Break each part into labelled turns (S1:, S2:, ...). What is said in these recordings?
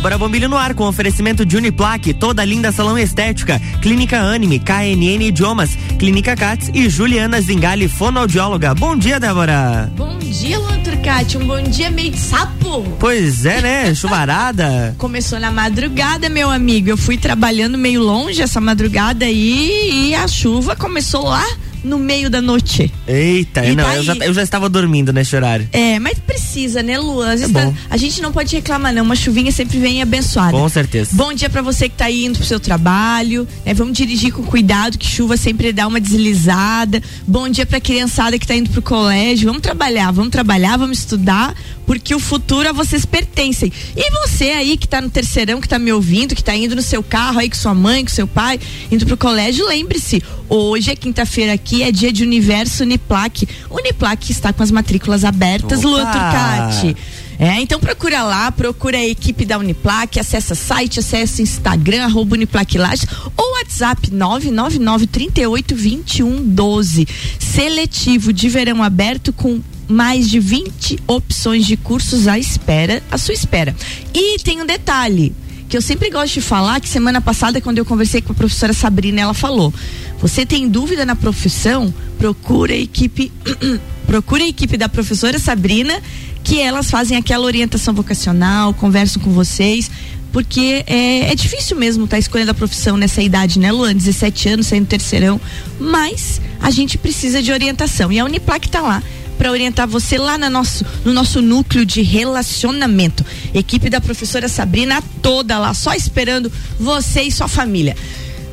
S1: Débora Bombilho no ar com oferecimento de Uniplaque, toda linda salão estética, Clínica Anime, KNN Idiomas, Clínica Cats e Juliana Zingali, fonoaudióloga. Bom dia, Débora.
S2: Bom dia, Luan Turcati. Um bom dia meio de sapo.
S1: Pois é, né? Chuvarada.
S2: Começou na madrugada, meu amigo. Eu fui trabalhando meio longe essa madrugada aí e a chuva começou lá no meio da noite.
S1: Eita, não, tá eu, já, eu já estava dormindo nesse horário.
S2: É, mas precisa, né, Luan? É tá, a gente não pode reclamar, não. Uma chuvinha sempre vem abençoada.
S1: Com certeza.
S2: Bom dia para você que tá indo pro seu trabalho. Né? Vamos dirigir com cuidado, que chuva sempre dá uma deslizada. Bom dia pra criançada que tá indo pro colégio. Vamos trabalhar, vamos trabalhar, vamos estudar, porque o futuro a vocês pertencem. E você aí que tá no terceirão, que tá me ouvindo, que tá indo no seu carro aí com sua mãe, com seu pai, indo pro colégio, lembre-se, hoje é quinta-feira aqui é dia de Universo Uniplac. Uniplac está com as matrículas abertas, Luan Turcati. É, então procura lá, procura a equipe da Uniplac, acessa site, acessa Instagram, arroba Uniplac Lages, ou WhatsApp 999 38 21 12. Seletivo de verão aberto com mais de 20 opções de cursos à espera, à sua espera. E tem um detalhe que eu sempre gosto de falar, que semana passada, quando eu conversei com a professora Sabrina, ela falou: você tem dúvida na profissão? Procura a equipe, procura a equipe da professora Sabrina, que elas fazem aquela orientação vocacional, conversam com vocês, porque é, é difícil mesmo estar tá escolhendo a profissão nessa idade, né, Luan? 17 anos, saindo terceirão, mas a gente precisa de orientação e a Uniplac está lá para orientar você lá no nosso, no nosso núcleo de relacionamento. Equipe da professora Sabrina toda lá, só esperando você e sua família.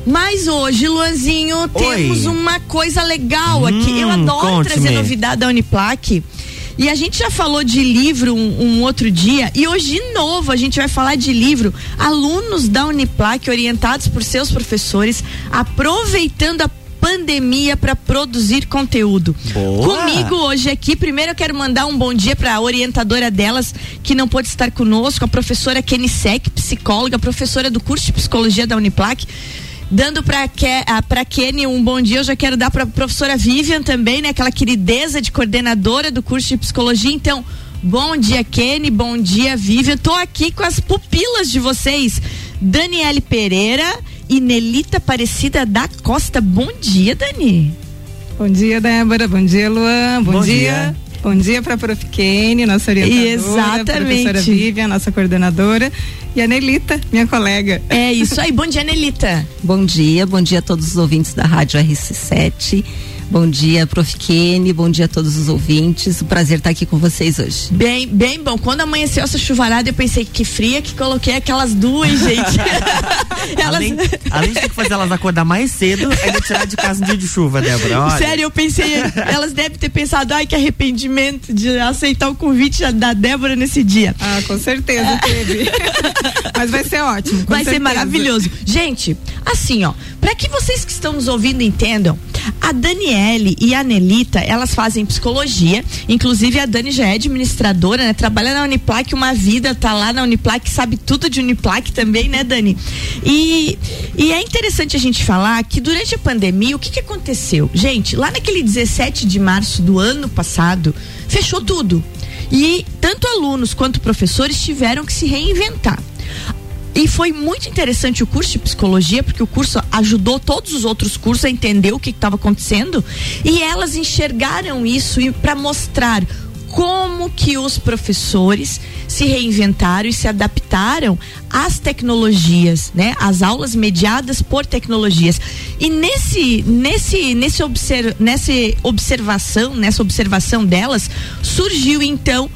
S2: Mas hoje, Luanzinho, Oi. temos uma coisa legal hum, aqui. Eu adoro trazer novidade da Uniplaque. E a gente já falou de livro um, um, outro dia e hoje de novo a gente vai falar de livro. Alunos da Uniplac orientados por seus professores, aproveitando a pandemia para produzir conteúdo. Boa. Comigo hoje aqui, primeiro eu quero mandar um bom dia para a orientadora delas que não pôde estar conosco, a professora Kenny Sec, psicóloga, professora do curso de psicologia da Uniplac. Dando para para Kenny um bom dia, eu já quero dar para a professora Vivian também, né, aquela querideza de coordenadora do curso de psicologia. Então, Bom dia, Kenny. Bom dia, Vivian. Tô aqui com as pupilas de vocês. Daniele Pereira e Nelita Aparecida da Costa. Bom dia, Dani.
S3: Bom dia, Débora. Bom dia, Luan. Bom, Bom dia. dia. Bom dia para a Prof. Kenny, nossa orientadora,
S2: Exatamente.
S3: professora Vivian, nossa coordenadora, e a Nelita, minha colega.
S2: É isso aí. Bom dia, Nelita.
S4: bom dia, bom dia a todos os ouvintes da Rádio RC7. Bom dia, Prof. Kenny, bom dia a todos os ouvintes. Um prazer estar aqui com vocês hoje.
S2: Bem, bem bom. Quando amanheceu essa chuvarada, eu pensei que fria que coloquei aquelas duas, gente.
S1: elas... além, além de ter que fazer elas acordar mais cedo, ainda tirar de casa um dia de chuva, Débora. Olha.
S2: Sério, eu pensei, elas devem ter pensado, ai, que arrependimento de aceitar o convite da Débora nesse dia.
S3: Ah, com certeza teve. Mas vai ser ótimo.
S2: vai
S3: certeza.
S2: ser maravilhoso. Gente, assim, ó, para que vocês que estão nos ouvindo entendam, a Daniele e a Nelita, elas fazem psicologia, inclusive a Dani já é administradora, né? Trabalha na Uniplac uma vida, tá lá na Uniplac, sabe tudo de Uniplac também, né, Dani? E, e é interessante a gente falar que durante a pandemia, o que que aconteceu? Gente, lá naquele 17 de março do ano passado, fechou tudo. E tanto alunos quanto professores tiveram que se reinventar. E foi muito interessante o curso de psicologia, porque o curso ajudou todos os outros cursos a entender o que estava acontecendo. E elas enxergaram isso para mostrar como que os professores se reinventaram e se adaptaram às tecnologias, né? Às aulas mediadas por tecnologias. E nesse nesse nesse observ, nessa observação, nessa observação delas, surgiu então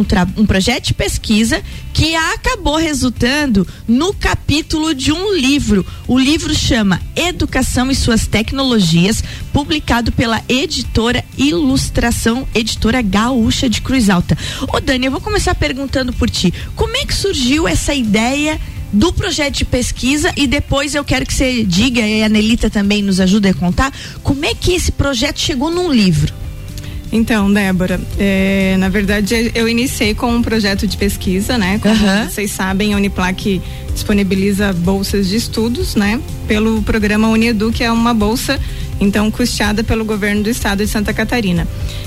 S2: um, um projeto de pesquisa que acabou resultando no capítulo de um livro. O livro chama Educação e Suas Tecnologias, publicado pela editora Ilustração, editora Gaúcha de Cruz Alta. Ô Dani, eu vou começar perguntando por ti. Como é que surgiu essa ideia do projeto de pesquisa e depois eu quero que você diga, e a Nelita também nos ajude a contar, como é que esse projeto chegou num livro?
S3: Então, Débora, é, na verdade eu iniciei com um projeto de pesquisa, né? Como uhum. vocês sabem, a Uniplac disponibiliza bolsas de estudos, né? Pelo programa Uniedu, que é uma bolsa então custeada pelo governo do estado de Santa Catarina.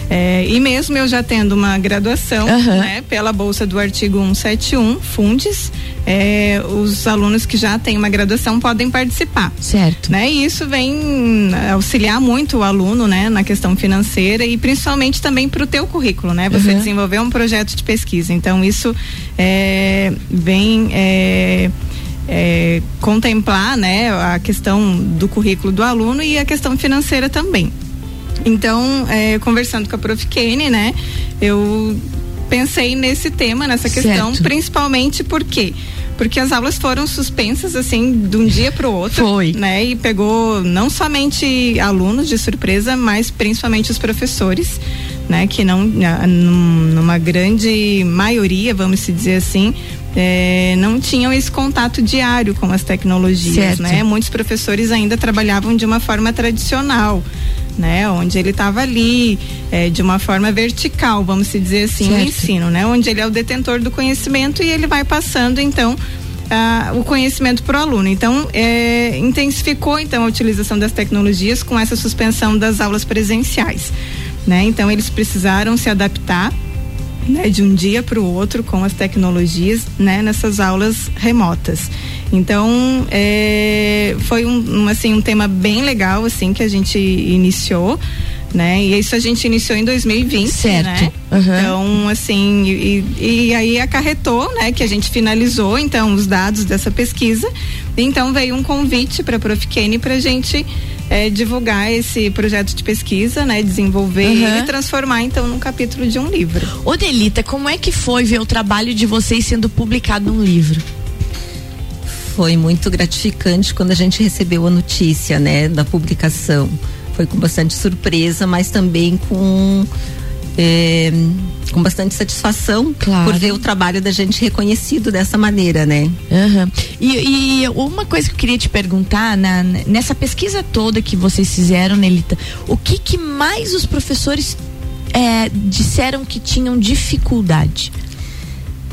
S3: É, e mesmo eu já tendo uma graduação uhum. né, pela bolsa do artigo 171, Fundes, é, os alunos que já têm uma graduação podem participar.
S2: Certo.
S3: Né? E isso vem auxiliar muito o aluno né, na questão financeira e principalmente também para o teu currículo, né? Você uhum. desenvolver um projeto de pesquisa. Então isso é, vem é, é, contemplar né, a questão do currículo do aluno e a questão financeira também. Então, é, conversando com a Prof. Kenny, né, eu pensei nesse tema, nessa questão, certo. principalmente porque porque as aulas foram suspensas assim de um dia para o outro,
S2: Foi.
S3: né? E pegou não somente alunos de surpresa, mas principalmente os professores, né? Que não, numa grande maioria, vamos se dizer assim, é, não tinham esse contato diário com as tecnologias, certo. né? Muitos professores ainda trabalhavam de uma forma tradicional né? Onde ele estava ali, é, de uma forma vertical, vamos se dizer assim, certo. o ensino, né? Onde ele é o detentor do conhecimento e ele vai passando, então, o conhecimento para o aluno. Então, é, intensificou então a utilização das tecnologias com essa suspensão das aulas presenciais, né? Então, eles precisaram se adaptar né, de um dia para o outro com as tecnologias né, nessas aulas remotas. Então é, foi um, um, assim um tema bem legal assim que a gente iniciou né? E isso a gente iniciou em 2020,
S2: certo.
S3: né? Uhum. Então, assim, e, e, aí acarretou, né? Que a gente finalizou, então, os dados dessa pesquisa. Então, veio um convite para a Prof. Kenny para a gente é, divulgar esse projeto de pesquisa, né? Desenvolver uhum. e transformar, então, num capítulo de um livro.
S2: Ô, Delita, como é que foi ver o trabalho de vocês sendo publicado num livro?
S4: Foi muito gratificante quando a gente recebeu a notícia, né, da publicação. Foi com bastante surpresa, mas também com é, com bastante satisfação claro. por ver o trabalho da gente reconhecido dessa maneira, né?
S2: Uhum. E, e, uma coisa que eu queria te perguntar, na, nessa pesquisa toda que vocês fizeram, Nelita, o que, que mais os professores é, disseram que tinham dificuldade?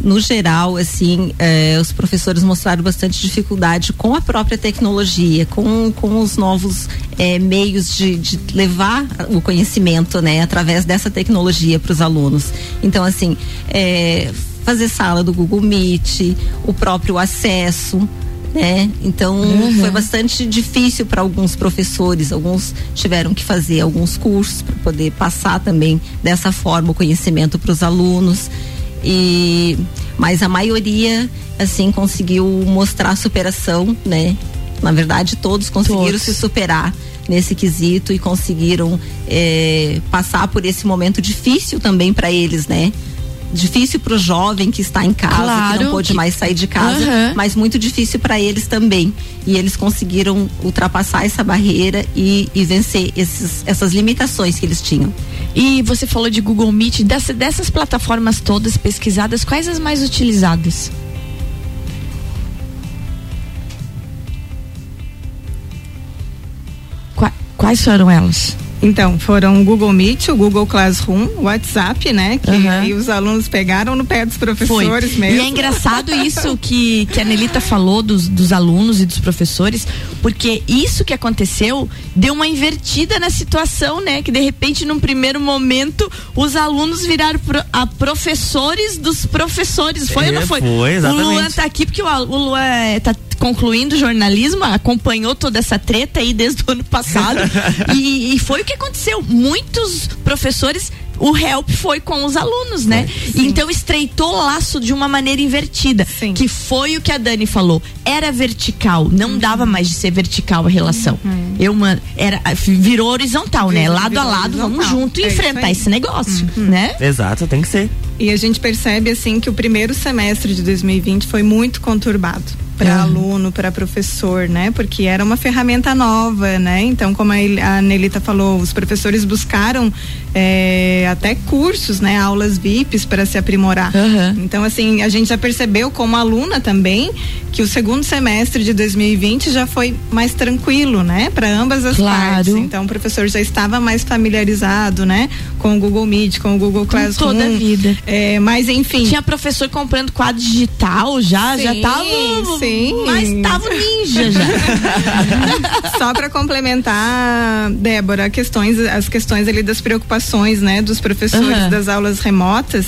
S4: No geral, assim, eh, os professores mostraram bastante dificuldade com a própria tecnologia, com, com os novos eh, meios de, de, levar o conhecimento, né, através dessa tecnologia para os alunos. Então, assim, eh, fazer sala do Google Meet, o próprio acesso, né? Então uhum. foi bastante difícil para alguns professores, alguns tiveram que fazer alguns cursos para poder passar também dessa forma o conhecimento para os alunos e mas a maioria assim conseguiu mostrar superação, né? Na verdade, todos conseguiram todos. se superar nesse quesito e conseguiram é, passar por esse momento difícil também para eles, né? Difícil para o jovem que está em casa, claro, que não pôde que... mais sair de casa, uhum. mas muito difícil para eles também. E eles conseguiram ultrapassar essa barreira e, e vencer esses, essas limitações que eles tinham.
S2: E você falou de Google Meet, dessa, dessas plataformas todas pesquisadas, quais as mais utilizadas? Quais foram elas?
S3: Então, foram o Google Meet, o Google Classroom, o WhatsApp, né? Que uhum. os alunos pegaram no pé dos professores
S2: Foi.
S3: mesmo.
S2: E é engraçado isso que, que a Nelita falou dos, dos alunos e dos professores, porque isso que aconteceu deu uma invertida na situação, né? Que de repente, num primeiro momento, os alunos viraram pro, a professores dos professores. Foi é, ou não foi?
S1: Foi, exatamente.
S2: O Luan tá aqui porque o, o Luan é, tá concluindo jornalismo, acompanhou toda essa treta aí desde o ano passado. e, e, foi o que aconteceu. Muitos professores. O help foi com os alunos, né? Sim. Então estreitou o laço de uma maneira invertida. Sim. Que foi o que a Dani falou. Era vertical, não uhum. dava mais de ser vertical a relação. Uhum. Eu, era, virou horizontal, né? Lado virou a lado, horizontal. vamos junto é enfrentar esse negócio, uhum. né?
S1: Exato, tem que ser.
S3: E a gente percebe assim que o primeiro semestre de 2020 foi muito conturbado para aluno, para professor, né? Porque era uma ferramenta nova, né? Então, como a Nelita falou, os professores buscaram é, até cursos, né? Aulas VIPs para se aprimorar. Uhum. Então, assim, a gente já percebeu como aluna também que o segundo semestre de 2020 já foi mais tranquilo, né? Para ambas as claro. partes. Então, o professor já estava mais familiarizado, né? Com o Google Meet, com o Google Classroom.
S2: Toda a vida.
S3: É, mas enfim.
S2: Tinha professor comprando quadro digital já,
S3: sim,
S2: já tava.
S3: Sim.
S2: Mas tava ninja já.
S3: Só para complementar, Débora, questões, as questões ali das preocupações, né, dos professores uhum. das aulas remotas.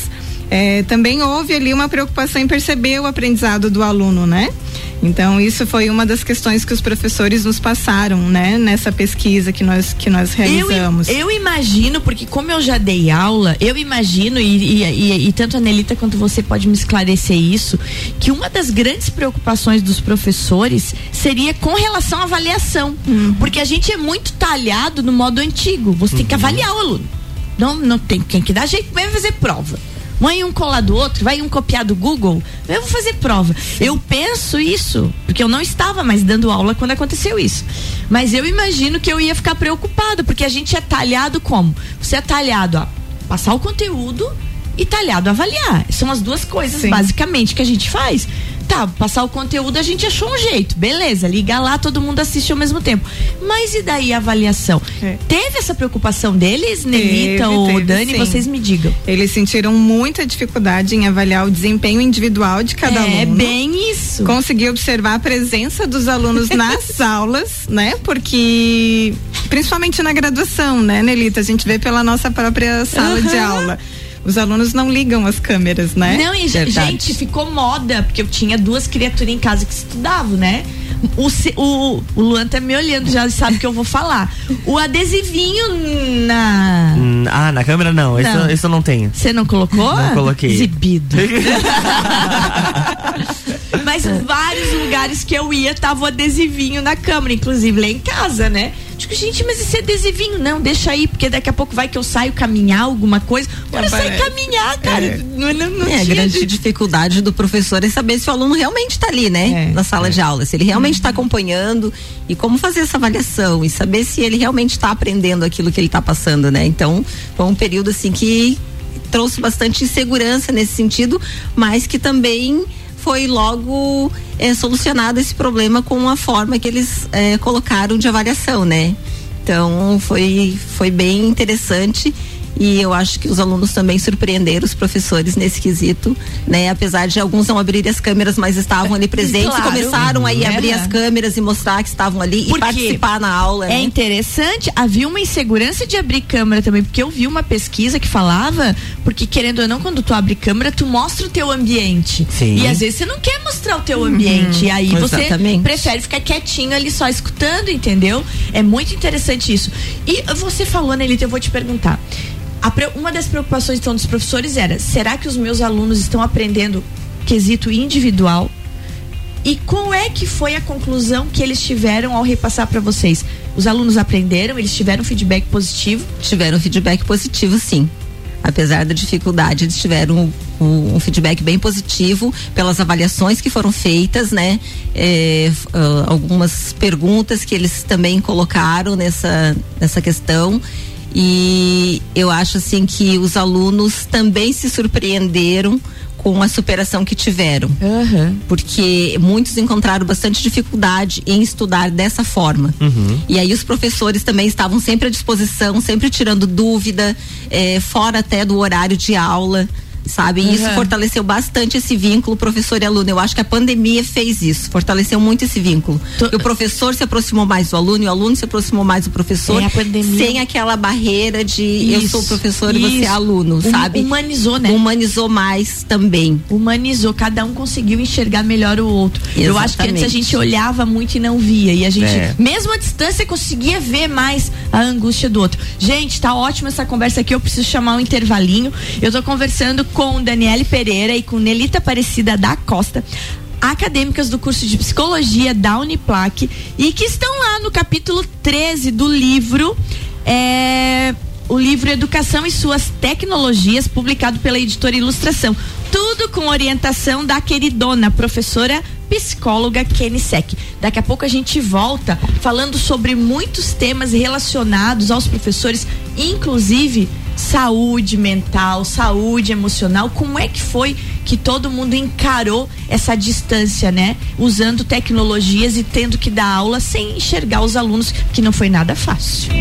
S3: É, também houve ali uma preocupação em perceber o aprendizado do aluno, né? Então isso foi uma das questões que os professores nos passaram, né, nessa pesquisa que nós que nós realizamos.
S2: Eu, eu imagino, porque como eu já dei aula, eu imagino e, e, e, e, tanto a Nelita quanto você pode me esclarecer isso, que uma das grandes preocupações dos professores seria com relação à avaliação, uhum. porque a gente é muito talhado no modo antigo. Você uhum. tem que uhum. avaliar o aluno. Não, não tem quem que dá jeito, vai fazer prova. Mãe um colar do outro, vai um copiar do Google, eu vou fazer prova. Eu penso isso, porque eu não estava mais dando aula quando aconteceu isso. Mas eu imagino que eu ia ficar preocupada, porque a gente é talhado como? Você é talhado a passar o conteúdo e talhado a avaliar. São as duas coisas, Sim. basicamente, que a gente faz. Tá, passar o conteúdo a gente achou um jeito, beleza, liga lá, todo mundo assiste ao mesmo tempo. Mas e daí a avaliação? É. Teve essa preocupação deles, Nelita ou teve, Dani? Sim. Vocês me digam.
S3: Eles sentiram muita dificuldade em avaliar o desempenho individual de cada é, aluno.
S2: É bem isso.
S3: Consegui observar a presença dos alunos nas aulas, né? Porque, principalmente na graduação, né, Nelita? A gente vê pela nossa própria sala uhum. de aula os alunos não ligam as câmeras, né?
S2: Não, e Verdade. gente, ficou moda, porque eu tinha duas criaturas em casa que estudavam, né? O, o, o Luan tá me olhando, já sabe que eu vou falar. O adesivinho na.
S1: Hum, ah, na câmera não, não. Isso, isso eu não tenho.
S2: Você não colocou?
S1: Não coloquei.
S2: Exibido. Mas vários lugares que eu ia tava o adesivinho na câmera, inclusive lá em casa, né? Digo, gente, mas esse adesivinho, não, deixa aí, porque daqui a pouco vai que eu saio caminhar alguma coisa. Bora sair caminhar, cara. É. Não, não, não
S4: é, a grande de... dificuldade do professor é saber se o aluno realmente está ali, né? É. Na sala é. de aula, se ele realmente está uhum. acompanhando e como fazer essa avaliação e saber se ele realmente está aprendendo aquilo que ele está passando, né? Então, foi um período assim que trouxe bastante insegurança nesse sentido, mas que também foi logo é, solucionado esse problema com a forma que eles é, colocaram de avaliação, né? Então foi, foi bem interessante e eu acho que os alunos também surpreenderam os professores nesse quesito, né? Apesar de alguns não abrirem as câmeras, mas estavam ali presentes claro. e começaram aí a abrir as câmeras e mostrar que estavam ali porque e participar na aula.
S2: É né? interessante, havia uma insegurança de abrir câmera também, porque eu vi uma pesquisa que falava, porque querendo ou não, quando tu abre câmera, tu mostra o teu ambiente. Sim. E às vezes você não quer mostrar o teu uhum. ambiente. E aí Exatamente. você prefere ficar quietinho ali só escutando, entendeu? É muito interessante isso. E você falou, Nelita, eu vou te perguntar uma das preocupações então dos professores era: será que os meus alunos estão aprendendo quesito individual? E qual é que foi a conclusão que eles tiveram ao repassar para vocês? Os alunos aprenderam? Eles tiveram feedback positivo?
S4: Tiveram feedback positivo, sim. Apesar da dificuldade, eles tiveram um, um feedback bem positivo pelas avaliações que foram feitas, né? É, uh, algumas perguntas que eles também colocaram nessa, nessa questão e eu acho assim que os alunos também se surpreenderam com a superação que tiveram. Uhum. Porque muitos encontraram bastante dificuldade em estudar dessa forma. Uhum. E aí os professores também estavam sempre à disposição, sempre tirando dúvida, é, fora até do horário de aula sabe? E uhum. isso fortaleceu bastante esse vínculo professor e aluno. Eu acho que a pandemia fez isso, fortaleceu muito esse vínculo. O professor se aproximou mais do aluno e o aluno se aproximou mais do professor, é, sem aquela barreira de isso, eu sou professor isso. e você é aluno, sabe?
S2: Humanizou, né?
S4: Humanizou mais também.
S2: Humanizou, cada um conseguiu enxergar melhor o outro. Exatamente. Eu acho que antes a gente olhava muito e não via e a gente, é. mesmo à distância, conseguia ver mais a angústia do outro. Gente, tá ótima essa conversa aqui, eu preciso chamar um intervalinho. Eu tô conversando com Daniele Pereira e com Nelita Aparecida da Costa acadêmicas do curso de psicologia da Uniplac e que estão lá no capítulo 13 do livro é, o livro Educação e Suas Tecnologias, publicado pela editora Ilustração. Tudo com orientação da queridona professora psicóloga Kenny Sec. Daqui a pouco a gente volta falando sobre muitos temas relacionados aos professores, inclusive saúde mental, saúde emocional. Como é que foi que todo mundo encarou essa distância, né? Usando tecnologias e tendo que dar aula sem enxergar os alunos, que não foi nada fácil.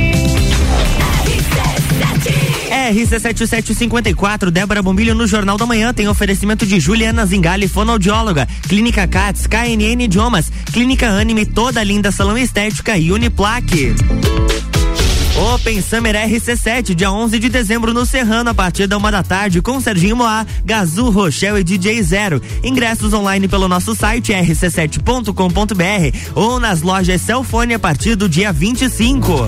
S1: RC7754, Débora Bombilho no Jornal da Manhã tem oferecimento de Juliana Zingali, fonoaudióloga, Clínica Cats, KNN Idiomas, Clínica Anime, toda linda salão estética e Uniplaque. Open Summer RC7, dia 11 de dezembro no Serrano, a partir da uma da tarde, com Serginho Moá, Gazu, Rochelle e DJ Zero. Ingressos online pelo nosso site rc7.com.br ou nas lojas Celfone a partir do dia 25.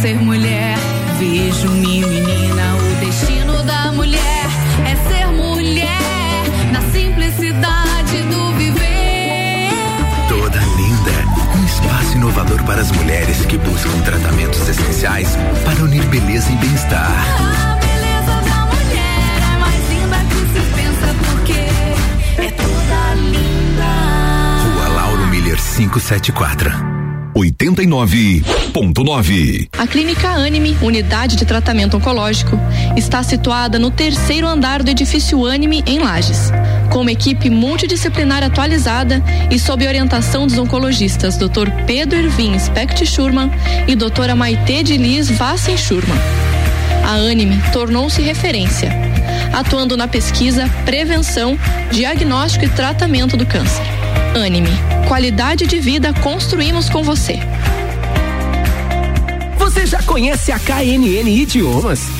S5: Ser mulher, vejo-me menina. O destino da mulher é ser mulher, na simplicidade do viver.
S6: Toda linda. Um espaço inovador para as mulheres que buscam tratamentos essenciais para unir beleza e bem-estar.
S5: A beleza da mulher é mais linda que se pensa, porque é toda linda.
S6: Rua Lauro Miller 574. 89.9.
S7: A Clínica Anime, unidade de tratamento oncológico, está situada no terceiro andar do edifício Anime, em Lages. Com uma equipe multidisciplinar atualizada e sob orientação dos oncologistas Dr. Pedro Ervin Specht Schurman e doutora Maite de Liz Vassen Schurman. A Anime tornou-se referência, atuando na pesquisa, prevenção, diagnóstico e tratamento do câncer. Anime, qualidade de vida construímos com você.
S8: Você já conhece a KNN Idiomas?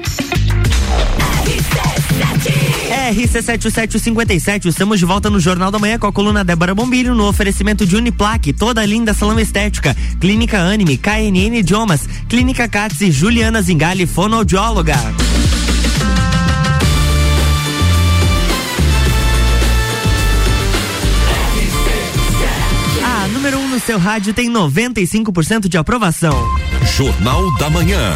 S1: RC7757, estamos de volta no Jornal da Manhã com a coluna Débora Bombilho no oferecimento de Uniplaque, toda linda salão estética, Clínica Anime, KNN Idiomas, Clínica Cats e Juliana Zingali, fonoaudióloga. A número 1 um no seu rádio tem 95% de aprovação.
S6: Jornal da Manhã.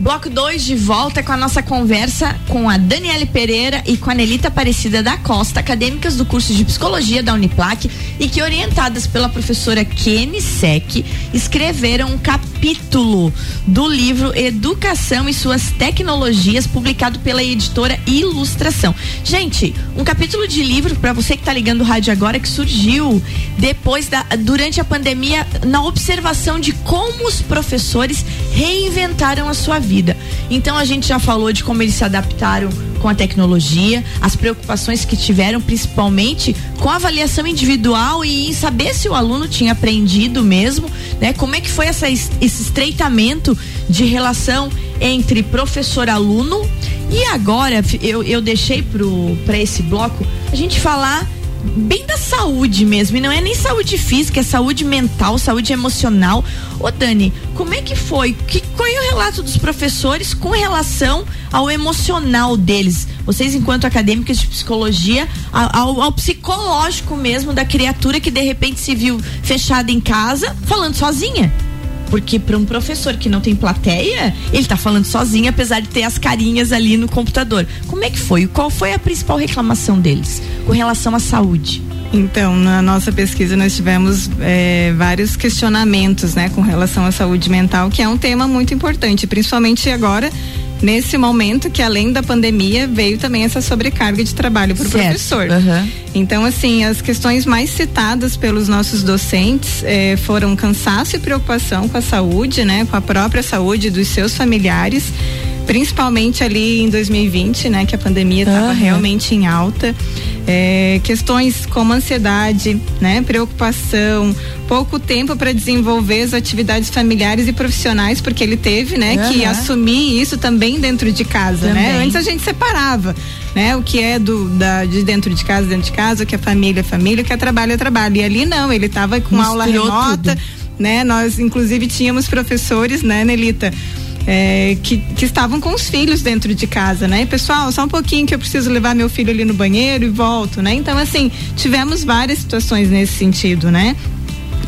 S2: Bloco 2 de volta com a nossa conversa com a Daniele Pereira e com a Nelita Aparecida da Costa, acadêmicas do curso de psicologia da Uniplac e que, orientadas pela professora Kenny Sec, escreveram um capítulo do livro Educação e Suas Tecnologias, publicado pela editora Ilustração. Gente, um capítulo de livro para você que está ligando o rádio agora que surgiu depois da durante a pandemia na observação de como os professores reinventaram a sua vida vida. Então a gente já falou de como eles se adaptaram com a tecnologia, as preocupações que tiveram, principalmente com a avaliação individual e em saber se o aluno tinha aprendido mesmo, né? Como é que foi essa, esse estreitamento de relação entre professor-aluno e agora eu, eu deixei para esse bloco a gente falar bem da saúde mesmo, e não é nem saúde física, é saúde mental, saúde emocional. Ô Dani, como é que foi? Que foi o relato dos professores com relação ao emocional deles? Vocês, enquanto acadêmicas de psicologia, ao, ao psicológico mesmo da criatura que de repente se viu fechada em casa, falando sozinha. Porque para um professor que não tem plateia, ele tá falando sozinho, apesar de ter as carinhas ali no computador. Como é que foi? Qual foi a principal reclamação deles com relação à saúde?
S3: Então, na nossa pesquisa nós tivemos é, vários questionamentos, né, com relação à saúde mental, que é um tema muito importante, principalmente agora nesse momento que além da pandemia veio também essa sobrecarga de trabalho para o professor.
S2: Uhum.
S3: Então, assim, as questões mais citadas pelos nossos docentes eh, foram cansaço e preocupação com a saúde, né, com a própria saúde dos seus familiares principalmente ali em 2020, né, que a pandemia estava
S2: Aham.
S3: realmente em alta. É, questões como ansiedade, né, preocupação, pouco tempo para desenvolver as atividades familiares e profissionais, porque ele teve, né, que
S2: Aham.
S3: assumir isso também dentro de casa, né?
S2: Também.
S3: Antes a gente separava, né, o que é do da de dentro de casa, dentro de casa, o que é família, é família, o que é trabalho, é trabalho. E ali não, ele estava com aula
S2: Misturou
S3: remota,
S2: tudo.
S3: né? Nós inclusive tínhamos professores, né, Nelita, é, que, que estavam com os filhos dentro de casa, né? Pessoal, só um pouquinho que eu preciso levar meu filho ali no banheiro e volto, né? Então, assim, tivemos várias situações nesse sentido, né?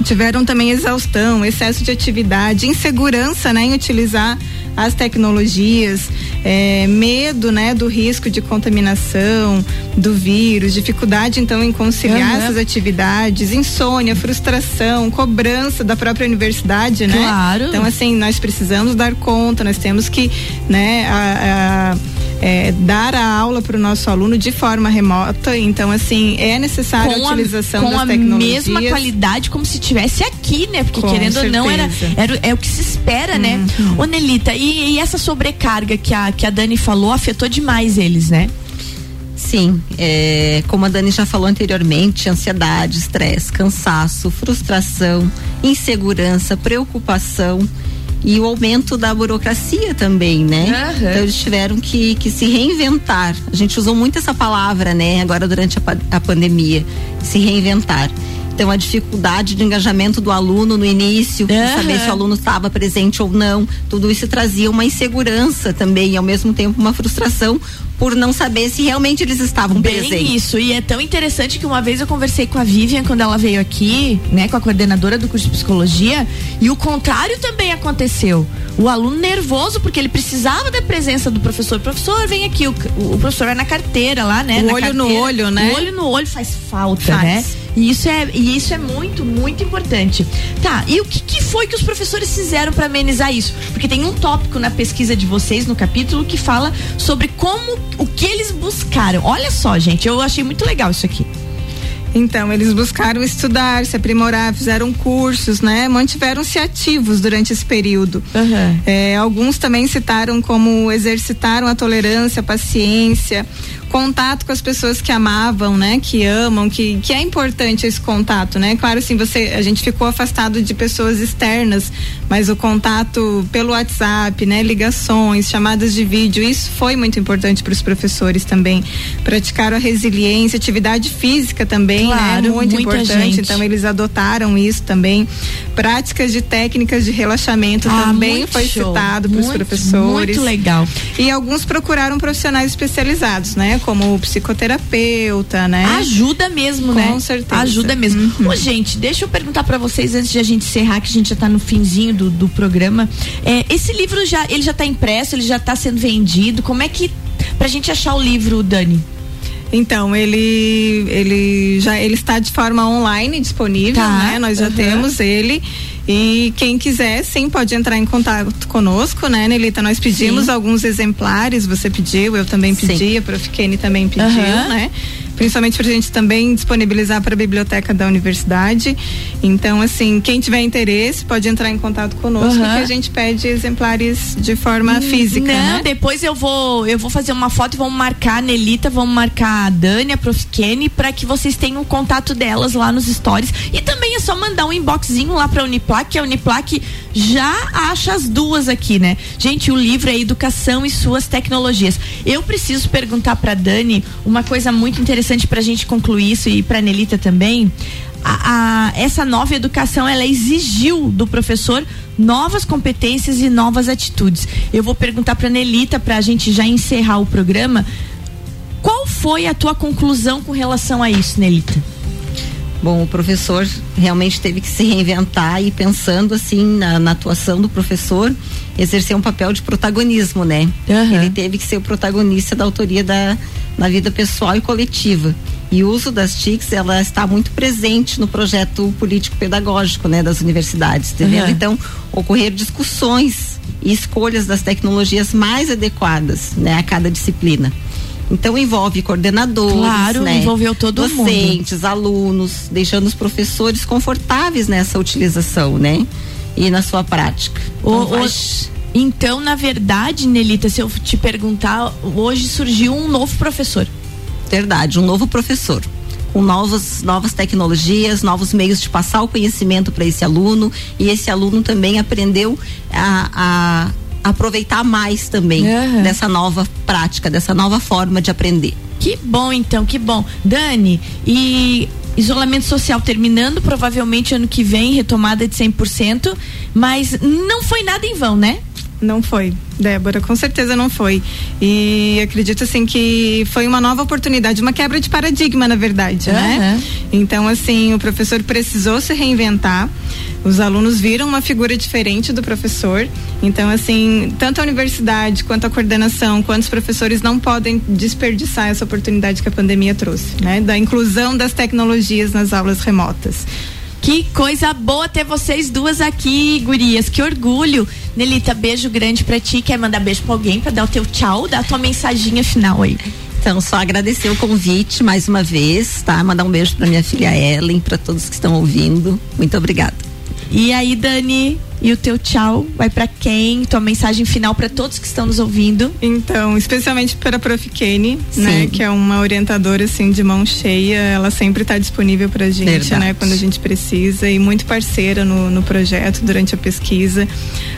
S3: Tiveram também exaustão, excesso de atividade, insegurança, né, em utilizar as tecnologias, é, medo, né, do risco de contaminação do vírus, dificuldade então em conciliar
S2: Aham.
S3: essas atividades, insônia, frustração, cobrança da própria universidade, né?
S2: Claro.
S3: Então assim nós precisamos dar conta, nós temos que, né, a- a- é, dar a aula para o nosso aluno de forma remota. Então assim é necessária a utilização
S2: com
S3: das
S2: a
S3: tecnologias.
S2: mesma qualidade como se tivesse aqui, né? Porque
S3: Com
S2: querendo ou não era,
S3: certeza.
S2: era é o que se espera, né? Ô Nelita, e, e essa sobrecarga que a que a Dani falou afetou demais eles, né?
S4: Sim, é, como a Dani já falou anteriormente, ansiedade, estresse, cansaço, frustração, insegurança, preocupação e o aumento da burocracia também, né?
S2: Aham.
S4: Então eles tiveram que, que se reinventar. A gente usou muito essa palavra, né? Agora durante a, a pandemia, se reinventar. Então a dificuldade de engajamento do aluno no início,
S2: Aham.
S4: saber se o aluno estava presente ou não, tudo isso trazia uma insegurança também e ao mesmo tempo uma frustração por não saber se realmente eles estavam
S2: Bem
S4: presentes.
S2: isso, e é tão interessante que uma vez eu conversei com a Vivian quando ela veio aqui, né, com a coordenadora do curso de psicologia, e o contrário também aconteceu. O aluno nervoso porque ele precisava da presença do professor. Professor, vem aqui, o, o professor vai na carteira lá, né?
S3: O olho no
S2: carteira.
S3: olho, né?
S2: O olho no olho faz falta,
S3: Faz.
S2: né? E isso é, e isso é muito, muito importante. Tá, e o que, que foi que os professores fizeram para amenizar isso? Porque tem um tópico na pesquisa de vocês, no capítulo, que fala sobre como, o que eles buscaram. Olha só, gente, eu achei muito legal isso aqui.
S3: Então, eles buscaram estudar, se aprimorar, fizeram cursos, né? Mantiveram-se ativos durante esse período. É, alguns também citaram como exercitaram a tolerância, a paciência, contato com as pessoas que amavam, né? Que amam, que, que é importante esse contato, né? Claro, assim, você, a gente ficou afastado de pessoas externas, mas o contato pelo WhatsApp, né? Ligações, chamadas de vídeo, isso foi muito importante para os professores também. Praticaram a resiliência, atividade física também,
S2: Claro,
S3: né? Muito importante.
S2: gente.
S3: Então eles adotaram isso também. Práticas de técnicas de relaxamento
S2: Ah,
S3: também foi
S2: show.
S3: citado para os professores.
S2: muito legal.
S3: E alguns procuraram profissionais especializados, né? Como psicoterapeuta, né?
S2: Ajuda mesmo,
S3: Com
S2: né?
S3: certeza.
S2: Ajuda mesmo. Ô, gente, deixa eu perguntar pra vocês antes de a gente encerrar, que a gente já tá no finzinho do, do programa. É, esse livro já, ele já tá impresso, ele já tá sendo vendido. Como é que pra gente achar o livro, Dani?
S3: Então, ele ele já ele está de forma online disponível,
S2: Tá,
S3: né? Nós já
S2: aham.
S3: temos ele. E quem quiser, sim, pode entrar em contato conosco, né, Nelita? Nós pedimos
S2: Sim.
S3: alguns exemplares, você pediu, eu também
S4: Sim.
S3: pedi, a Prof. Kenny também pediu,
S2: Aham.
S3: né? Principalmente pra gente também disponibilizar para a biblioteca da universidade. Então, assim, quem tiver interesse pode entrar em contato conosco,
S2: Aham.
S3: que a gente pede exemplares de forma física,
S2: Não,
S3: né?
S2: depois eu vou eu vou fazer uma foto e vamos marcar a Nelita, vamos marcar a Dani, a Prof. Kenny, pra que vocês tenham o contato delas lá nos stories. E também é só mandar um inboxzinho lá pra Uniplac, que a Uniplac já acha as duas aqui, né? Gente, o livro é Educação e Suas Tecnologias. Eu preciso perguntar pra Dani uma coisa muito interessante pra gente concluir isso e pra Nelita também. A, a- essa nova educação ela exigiu do professor novas competências e novas atitudes. Eu vou perguntar para Nelita para a gente já encerrar o programa. Qual foi a tua conclusão com relação a isso, Nelita?
S4: Bom, o professor realmente teve que se reinventar e pensando assim na, na atuação do professor, exercer um papel de protagonismo, né?
S2: Uhum.
S4: Ele teve que ser o protagonista da autoria da na vida pessoal e coletiva. E o uso das TICs, ela está muito presente no projeto político-pedagógico, né, das universidades, devendo
S2: Uhum.
S4: então ocorrer discussões e escolhas das tecnologias mais adequadas, né, a cada disciplina. Então envolve coordenadores,
S2: Claro,
S4: né,
S2: envolveu todo mundo.
S4: docentes, alunos, deixando os professores confortáveis nessa utilização, né, e na sua prática.
S2: O-
S4: Então, vai-
S2: o- então, na verdade, Nelita, se eu te perguntar, hoje surgiu um novo professor.
S4: Verdade, um novo professor. Com novas, novas tecnologias, novos meios de passar o conhecimento para esse aluno e esse aluno também aprendeu a, a aproveitar mais também
S2: Aham.
S4: dessa nova prática, dessa nova forma de aprender.
S2: Que bom, então, que bom. Dani, e isolamento social terminando, provavelmente ano que vem, retomada de 100%, mas não foi nada em vão, né?
S3: Não foi, Débora, com certeza não foi. E acredito assim que foi uma nova oportunidade, uma quebra de paradigma, na verdade, né?
S2: Aham.
S3: Então, assim, o professor precisou se reinventar. Os alunos viram uma figura diferente do professor. Então, assim, tanto a universidade quanto a coordenação, quanto os professores não podem desperdiçar essa oportunidade que a pandemia trouxe, né? Da inclusão das tecnologias nas aulas remotas.
S2: Que coisa boa ter vocês duas aqui, gurias. Que orgulho. Nelita, beijo grande pra ti. Quer mandar beijo pra alguém pra dar o teu tchau? Dá a tua mensaginha final aí.
S4: Então, só agradecer o convite mais uma vez, tá? Mandar um beijo para minha filha Ellen, para todos que estão ouvindo. Muito obrigada.
S2: E aí, Dani, e o teu tchau vai pra quem? Tua mensagem final pra todos que estão nos ouvindo.
S3: Então, especialmente para a Prof. Kenny, né, que é uma orientadora assim de mão cheia, ela sempre está disponível para a gente,
S4: Verdade.
S3: né, quando a gente precisa e muito parceira no, no projeto durante a pesquisa.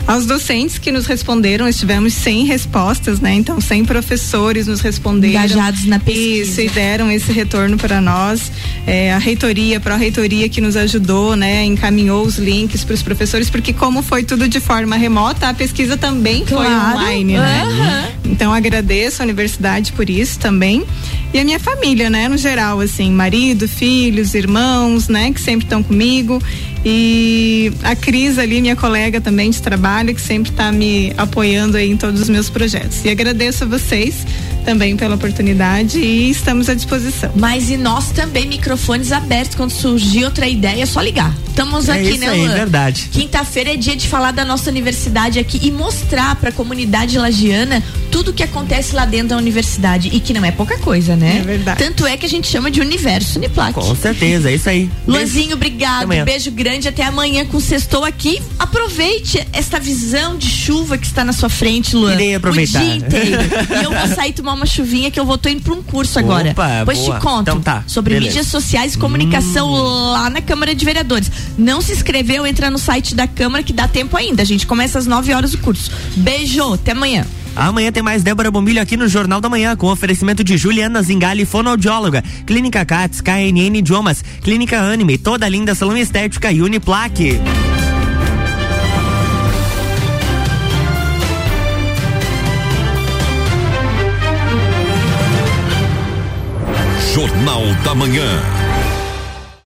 S3: Aos docentes que nos responderam, estivemos sem respostas, né? Então, sem professores nos responderam.
S2: Engajados na pesquisa.
S3: Isso, e deram esse retorno para nós. É, a reitoria, a pró-reitoria que nos ajudou, né? Encaminhou os links para os professores, porque como foi tudo de forma remota, a pesquisa também foi
S2: Claro,
S3: online, né?
S2: aham.
S3: Então agradeço a universidade por isso também. E a minha família, né, no geral, assim, marido, filhos, irmãos, né, que sempre estão comigo. E a Cris ali, minha colega também de trabalho, que sempre está me apoiando aí em todos os meus projetos. E agradeço a vocês também pela oportunidade e estamos à disposição.
S2: Mas e nós também, microfones abertos. Quando surgir outra ideia, é só ligar. Estamos
S1: É
S2: aqui,
S1: isso
S2: né,
S1: aí,
S2: Luan?
S1: verdade.
S2: Quinta-feira é dia de falar da nossa universidade aqui e mostrar pra comunidade lagiana tudo que acontece lá dentro da universidade. E que não é pouca coisa, né?
S3: É verdade.
S2: Tanto é que a gente chama de universo Uniplac.
S1: Com certeza, é isso aí.
S2: Luanzinho, obrigado.
S1: amanhã.
S2: Beijo grande. Até amanhã com o Sextou aqui. Aproveite esta visão de chuva que está na sua frente, Luan.
S1: Irei aproveitar.
S2: O dia inteiro. e eu vou sair tomar uma chuvinha que eu vou tô indo para um curso agora.
S1: Opa,
S2: Depois
S1: boa.
S2: te conto
S1: Então tá,
S2: sobre
S1: beleza. Hum.
S2: mídias sociais e comunicação lá na Câmara de Vereadores. Não se inscreveu, entra no site da Câmara que dá tempo ainda. A gente começa às 9 horas o curso. Beijo, até amanhã.
S1: Amanhã tem mais Débora Bombilho aqui no Jornal da Manhã, com oferecimento de Juliana Zingali, fonoaudióloga, Clínica Cats, KNN Idiomas, Clínica Anime, toda linda salão estética e Uniplaque.
S9: Jornal da Manhã.